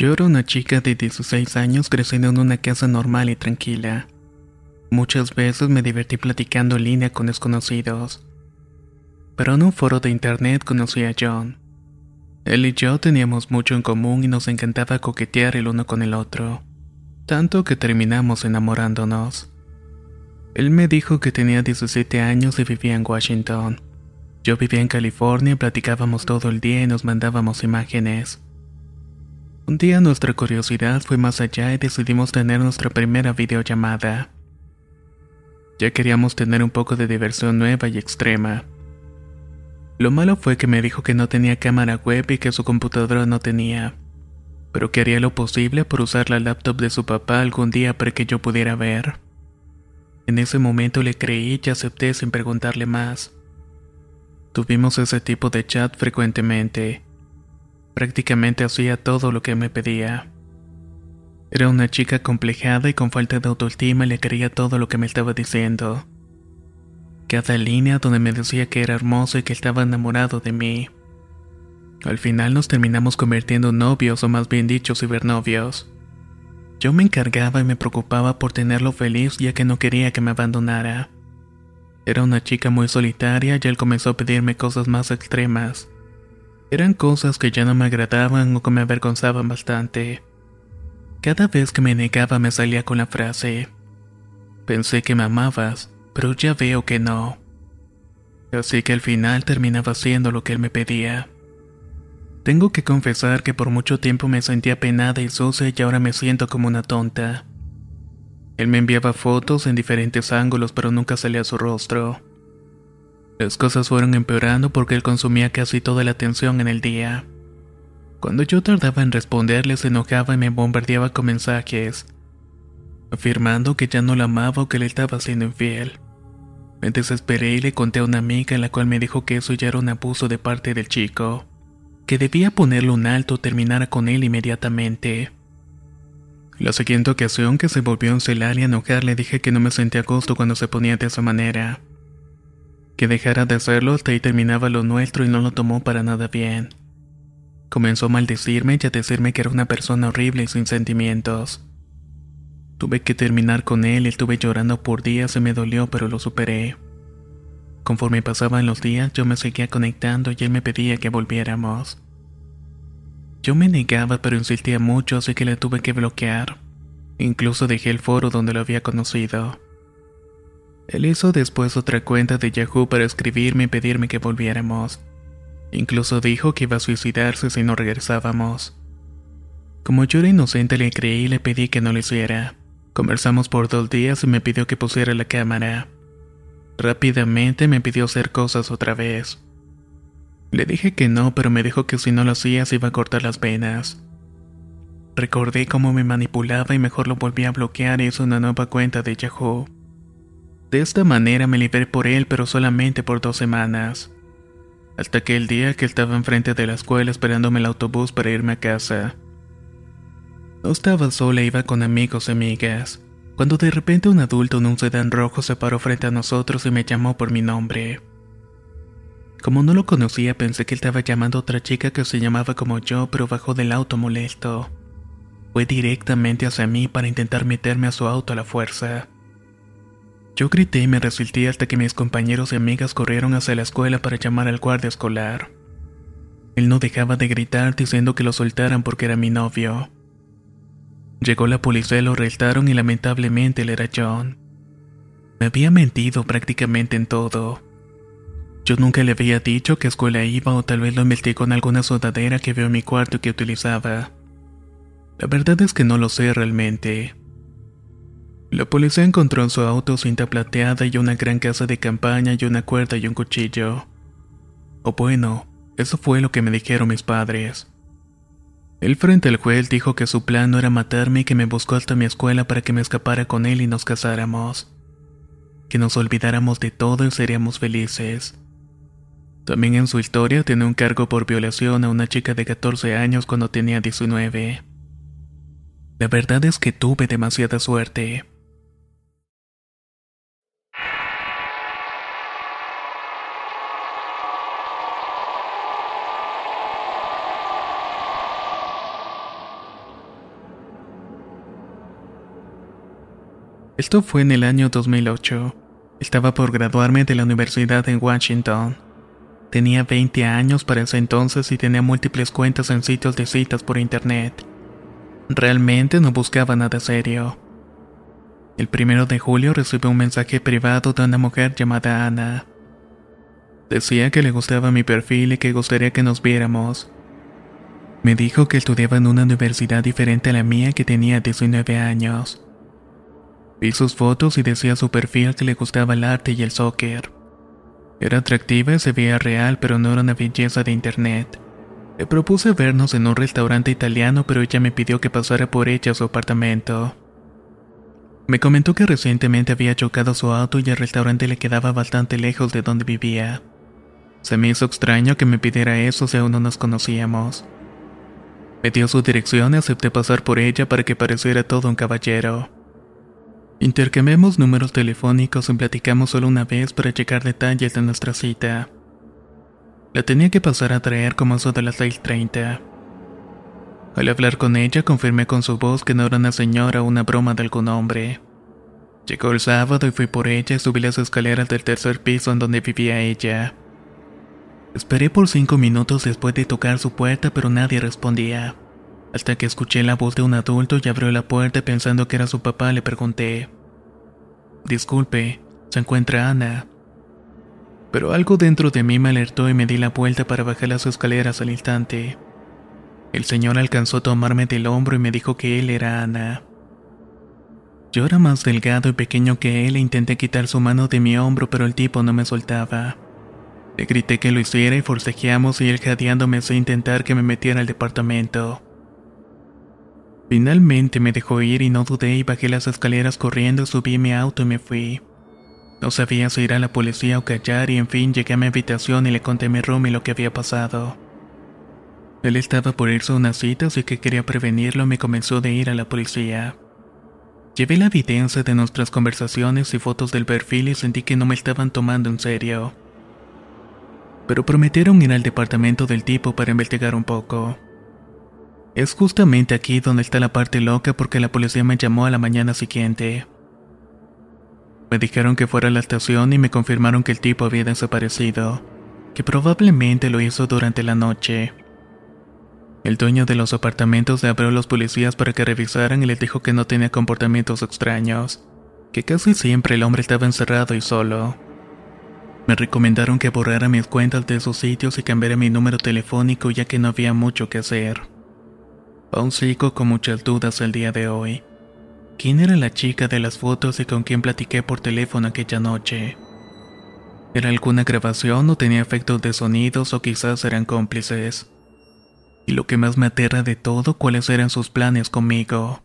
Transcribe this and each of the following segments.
Yo era una chica de 16 años creciendo en una casa normal y tranquila. Muchas veces me divertí platicando en línea con desconocidos. Pero en un foro de internet conocí a John. Él y yo teníamos mucho en común y nos encantaba coquetear el uno con el otro, tanto que terminamos enamorándonos. Él me dijo que tenía 17 años y vivía en Washington. Yo vivía en California platicábamos todo el día y nos mandábamos imágenes. Un día nuestra curiosidad fue más allá y decidimos tener nuestra primera videollamada. Ya queríamos tener un poco de diversión nueva y extrema. Lo malo fue que me dijo que no tenía cámara web y que su computadora no tenía, pero que haría lo posible por usar la laptop de su papá algún día para que yo pudiera ver. En ese momento le creí y acepté sin preguntarle más. Tuvimos ese tipo de chat frecuentemente Prácticamente hacía todo lo que me pedía. Era una chica complejada y con falta de autoestima y le creía todo lo que me estaba diciendo. Cada línea donde me decía que era hermoso y que estaba enamorado de mí. Al final nos terminamos convirtiendo en novios o más bien dicho cibernovios. Yo me encargaba y me preocupaba por tenerlo feliz ya que no quería que me abandonara. Era una chica muy solitaria y él comenzó a pedirme cosas más extremas. Eran cosas que ya no me agradaban o que me avergonzaban bastante. Cada vez que me negaba me salía con la frase, pensé que me amabas, pero ya veo que no. Así que al final terminaba haciendo lo que él me pedía. Tengo que confesar que por mucho tiempo me sentía penada y sucia y ahora me siento como una tonta. Él me enviaba fotos en diferentes ángulos pero nunca salía su rostro. Las cosas fueron empeorando porque él consumía casi toda la atención en el día. Cuando yo tardaba en responderle se enojaba y me bombardeaba con mensajes, afirmando que ya no la amaba o que le estaba siendo infiel. Me desesperé y le conté a una amiga en la cual me dijo que eso ya era un abuso de parte del chico, que debía ponerle un alto o terminar con él inmediatamente. La siguiente ocasión que se volvió a encelar y enojar le dije que no me sentía a gusto cuando se ponía de esa manera que dejara de hacerlo hasta ahí terminaba lo nuestro y no lo tomó para nada bien. Comenzó a maldecirme y a decirme que era una persona horrible y sin sentimientos. Tuve que terminar con él y estuve llorando por días y me dolió pero lo superé. Conforme pasaban los días yo me seguía conectando y él me pedía que volviéramos. Yo me negaba pero insistía mucho así que le tuve que bloquear. Incluso dejé el foro donde lo había conocido. Él hizo después otra cuenta de Yahoo para escribirme y pedirme que volviéramos. Incluso dijo que iba a suicidarse si no regresábamos. Como yo era inocente le creí y le pedí que no lo hiciera. Conversamos por dos días y me pidió que pusiera la cámara. Rápidamente me pidió hacer cosas otra vez. Le dije que no, pero me dijo que si no lo hacía se iba a cortar las venas. Recordé cómo me manipulaba y mejor lo volví a bloquear y hice una nueva cuenta de Yahoo. De esta manera me libré por él, pero solamente por dos semanas. Hasta que el día que estaba enfrente de la escuela esperándome el autobús para irme a casa. No estaba sola, iba con amigos y amigas, cuando de repente un adulto en un sedán rojo se paró frente a nosotros y me llamó por mi nombre. Como no lo conocía, pensé que él estaba llamando a otra chica que se llamaba como yo, pero bajó del auto molesto. Fue directamente hacia mí para intentar meterme a su auto a la fuerza. Yo grité y me resistí hasta que mis compañeros y amigas corrieron hacia la escuela para llamar al guardia escolar. Él no dejaba de gritar diciendo que lo soltaran porque era mi novio. Llegó la policía, lo arrestaron y lamentablemente él era John. Me había mentido prácticamente en todo. Yo nunca le había dicho qué escuela iba o tal vez lo investigó en alguna sudadera que veo en mi cuarto y que utilizaba. La verdad es que no lo sé realmente. La policía encontró en su auto cinta plateada y una gran casa de campaña y una cuerda y un cuchillo. O bueno, eso fue lo que me dijeron mis padres. Él frente al juez dijo que su plan no era matarme y que me buscó hasta mi escuela para que me escapara con él y nos casáramos. Que nos olvidáramos de todo y seríamos felices. También en su historia tiene un cargo por violación a una chica de 14 años cuando tenía 19. La verdad es que tuve demasiada suerte. Esto fue en el año 2008. Estaba por graduarme de la universidad en Washington. Tenía 20 años para ese entonces y tenía múltiples cuentas en sitios de citas por internet. Realmente no buscaba nada serio. El primero de julio recibí un mensaje privado de una mujer llamada Ana. Decía que le gustaba mi perfil y que gustaría que nos viéramos. Me dijo que estudiaba en una universidad diferente a la mía que tenía 19 años. Vi sus fotos y decía su perfil que le gustaba el arte y el soccer. Era atractiva y se veía real, pero no era una belleza de internet. Le propuse vernos en un restaurante italiano, pero ella me pidió que pasara por ella a su apartamento. Me comentó que recientemente había chocado su auto y el restaurante le quedaba bastante lejos de donde vivía. Se me hizo extraño que me pidiera eso si aún no nos conocíamos. Me dio su dirección y acepté pasar por ella para que pareciera todo un caballero. Intercambiamos números telefónicos y platicamos solo una vez para checar detalles de nuestra cita. La tenía que pasar a traer como eso de las 6.30. Al hablar con ella confirmé con su voz que no era una señora o una broma de algún hombre. Llegó el sábado y fui por ella y subí las escaleras del tercer piso en donde vivía ella. Esperé por cinco minutos después de tocar su puerta pero nadie respondía. Hasta que escuché la voz de un adulto y abrió la puerta pensando que era su papá, le pregunté. Disculpe, ¿se encuentra Ana? Pero algo dentro de mí me alertó y me di la vuelta para bajar las escaleras al instante. El señor alcanzó a tomarme del hombro y me dijo que él era Ana. Yo era más delgado y pequeño que él e intenté quitar su mano de mi hombro, pero el tipo no me soltaba. Le grité que lo hiciera y forcejeamos y él jadeándome sin intentar que me metiera al departamento. Finalmente me dejó ir y no dudé y bajé las escaleras corriendo, subí mi auto y me fui. No sabía si ir a la policía o callar y en fin llegué a mi habitación y le conté a mi y lo que había pasado. Él estaba por irse a una cita así que quería prevenirlo y me comenzó de ir a la policía. Llevé la evidencia de nuestras conversaciones y fotos del perfil y sentí que no me estaban tomando en serio. Pero prometieron ir al departamento del tipo para investigar un poco. Es justamente aquí donde está la parte loca porque la policía me llamó a la mañana siguiente. Me dijeron que fuera a la estación y me confirmaron que el tipo había desaparecido, que probablemente lo hizo durante la noche. El dueño de los apartamentos le abrió a los policías para que revisaran y les dijo que no tenía comportamientos extraños, que casi siempre el hombre estaba encerrado y solo. Me recomendaron que borrara mis cuentas de esos sitios y cambiara mi número telefónico ya que no había mucho que hacer. Aún sigo con muchas dudas el día de hoy. ¿Quién era la chica de las fotos y con quién platiqué por teléfono aquella noche? ¿Era alguna grabación o tenía efectos de sonidos o quizás eran cómplices? Y lo que más me aterra de todo, cuáles eran sus planes conmigo.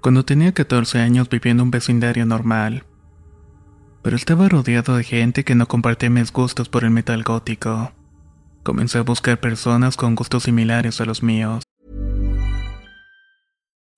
Cuando tenía 14 años vivía en un vecindario normal, pero estaba rodeado de gente que no compartía mis gustos por el metal gótico. Comencé a buscar personas con gustos similares a los míos.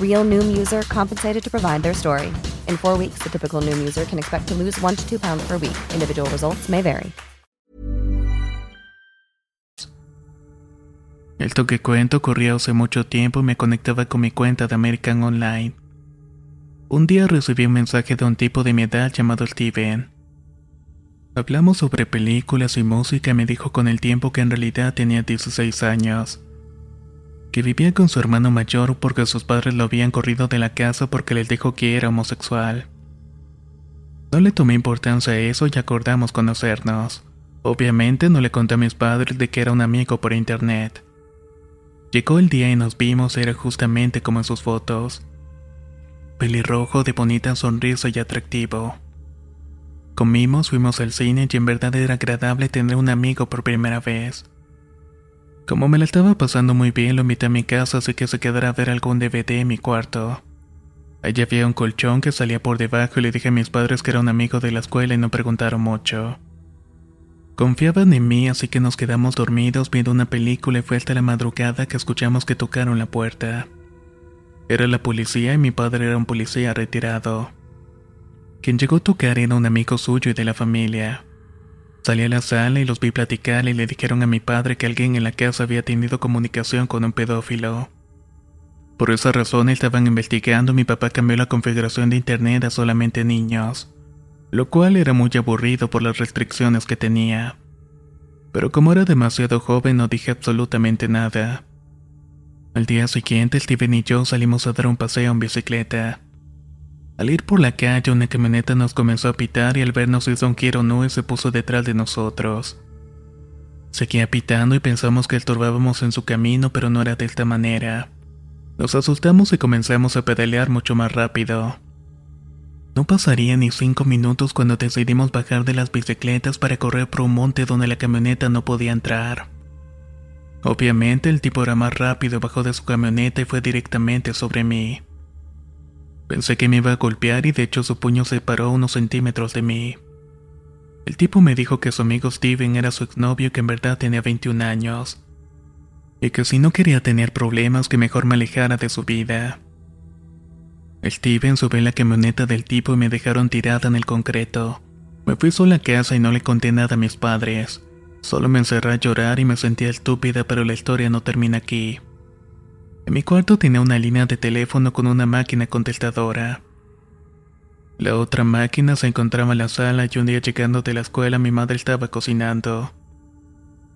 Real Noom user compensated to provide their story. In four weeks, the typical Noom user can expect to lose one to two pounds per week. Individual results may vary. Esto que cuento hace mucho tiempo y me conectaba con mi cuenta de American Online. Un día recibí un mensaje de un tipo de mi edad llamado Steven. Hablamos sobre películas y música y me dijo con el tiempo que en realidad tenía 16 años. Que vivía con su hermano mayor porque sus padres lo habían corrido de la casa porque les dijo que era homosexual. No le tomé importancia a eso y acordamos conocernos. Obviamente no le conté a mis padres de que era un amigo por internet. Llegó el día y nos vimos, era justamente como en sus fotos. Pelirrojo de bonita sonrisa y atractivo. Comimos, fuimos al cine y en verdad era agradable tener un amigo por primera vez. Como me la estaba pasando muy bien, lo invité a mi casa así que se quedara a ver algún DVD en mi cuarto. Allí había un colchón que salía por debajo y le dije a mis padres que era un amigo de la escuela y no preguntaron mucho. Confiaban en mí así que nos quedamos dormidos viendo una película y fue hasta la madrugada que escuchamos que tocaron la puerta. Era la policía y mi padre era un policía retirado. Quien llegó a tocar era un amigo suyo y de la familia. Salí a la sala y los vi platicar y le dijeron a mi padre que alguien en la casa había tenido comunicación con un pedófilo. Por esa razón estaban investigando y mi papá cambió la configuración de internet a solamente niños, lo cual era muy aburrido por las restricciones que tenía. Pero como era demasiado joven no dije absolutamente nada. Al día siguiente Steven y yo salimos a dar un paseo en bicicleta. Al ir por la calle una camioneta nos comenzó a pitar y al vernos hizo un quiero no y se puso detrás de nosotros. Seguía pitando y pensamos que estorbábamos en su camino pero no era de esta manera. Nos asustamos y comenzamos a pedalear mucho más rápido. No pasaría ni cinco minutos cuando decidimos bajar de las bicicletas para correr por un monte donde la camioneta no podía entrar. Obviamente el tipo era más rápido, bajó de su camioneta y fue directamente sobre mí. Pensé que me iba a golpear y de hecho su puño se paró unos centímetros de mí. El tipo me dijo que su amigo Steven era su exnovio que en verdad tenía 21 años. Y que si no quería tener problemas que mejor me alejara de su vida. Steven subió la camioneta del tipo y me dejaron tirada en el concreto. Me fui sola a casa y no le conté nada a mis padres. Solo me encerré a llorar y me sentía estúpida, pero la historia no termina aquí. En mi cuarto tenía una línea de teléfono con una máquina contestadora. La otra máquina se encontraba en la sala y un día llegando de la escuela mi madre estaba cocinando.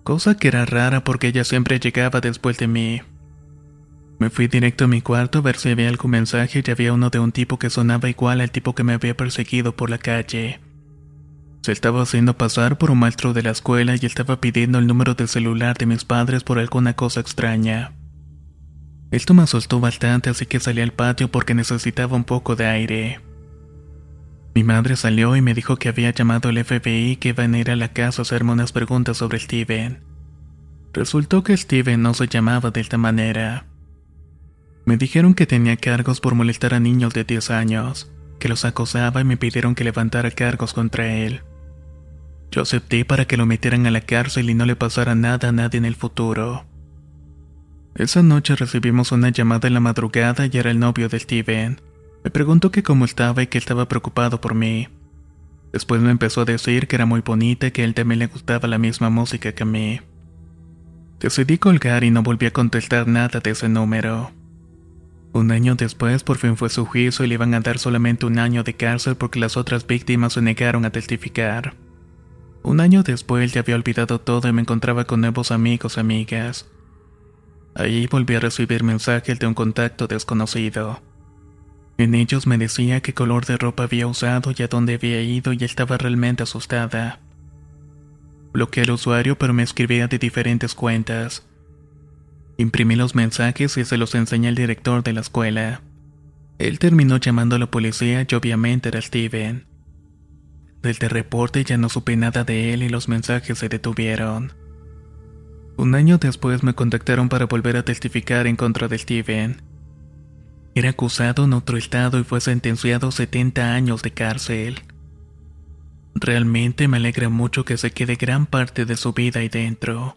Cosa que era rara porque ella siempre llegaba después de mí. Me fui directo a mi cuarto a ver si había algún mensaje y había uno de un tipo que sonaba igual al tipo que me había perseguido por la calle. Se estaba haciendo pasar por un maestro de la escuela y estaba pidiendo el número de celular de mis padres por alguna cosa extraña. Esto me asustó bastante así que salí al patio porque necesitaba un poco de aire. Mi madre salió y me dijo que había llamado al FBI que iban a ir a la casa a hacerme unas preguntas sobre Steven. Resultó que Steven no se llamaba de esta manera. Me dijeron que tenía cargos por molestar a niños de 10 años, que los acosaba y me pidieron que levantara cargos contra él. Yo acepté para que lo metieran a la cárcel y no le pasara nada a nadie en el futuro. Esa noche recibimos una llamada en la madrugada y era el novio de Steven. Me preguntó que cómo estaba y que estaba preocupado por mí. Después me empezó a decir que era muy bonita y que él también le gustaba la misma música que a mí. Decidí colgar y no volví a contestar nada de ese número. Un año después por fin fue su juicio y le iban a dar solamente un año de cárcel porque las otras víctimas se negaron a testificar. Un año después ya había olvidado todo y me encontraba con nuevos amigos y amigas. Ahí volví a recibir mensajes de un contacto desconocido. En ellos me decía qué color de ropa había usado y a dónde había ido y estaba realmente asustada. Bloqueé al usuario pero me escribía de diferentes cuentas. Imprimí los mensajes y se los enseñé al director de la escuela. Él terminó llamando a la policía y obviamente era Steven. Desde reporte ya no supe nada de él y los mensajes se detuvieron. Un año después me contactaron para volver a testificar en contra de Steven. Era acusado en otro estado y fue sentenciado a 70 años de cárcel. Realmente me alegra mucho que se quede gran parte de su vida ahí dentro.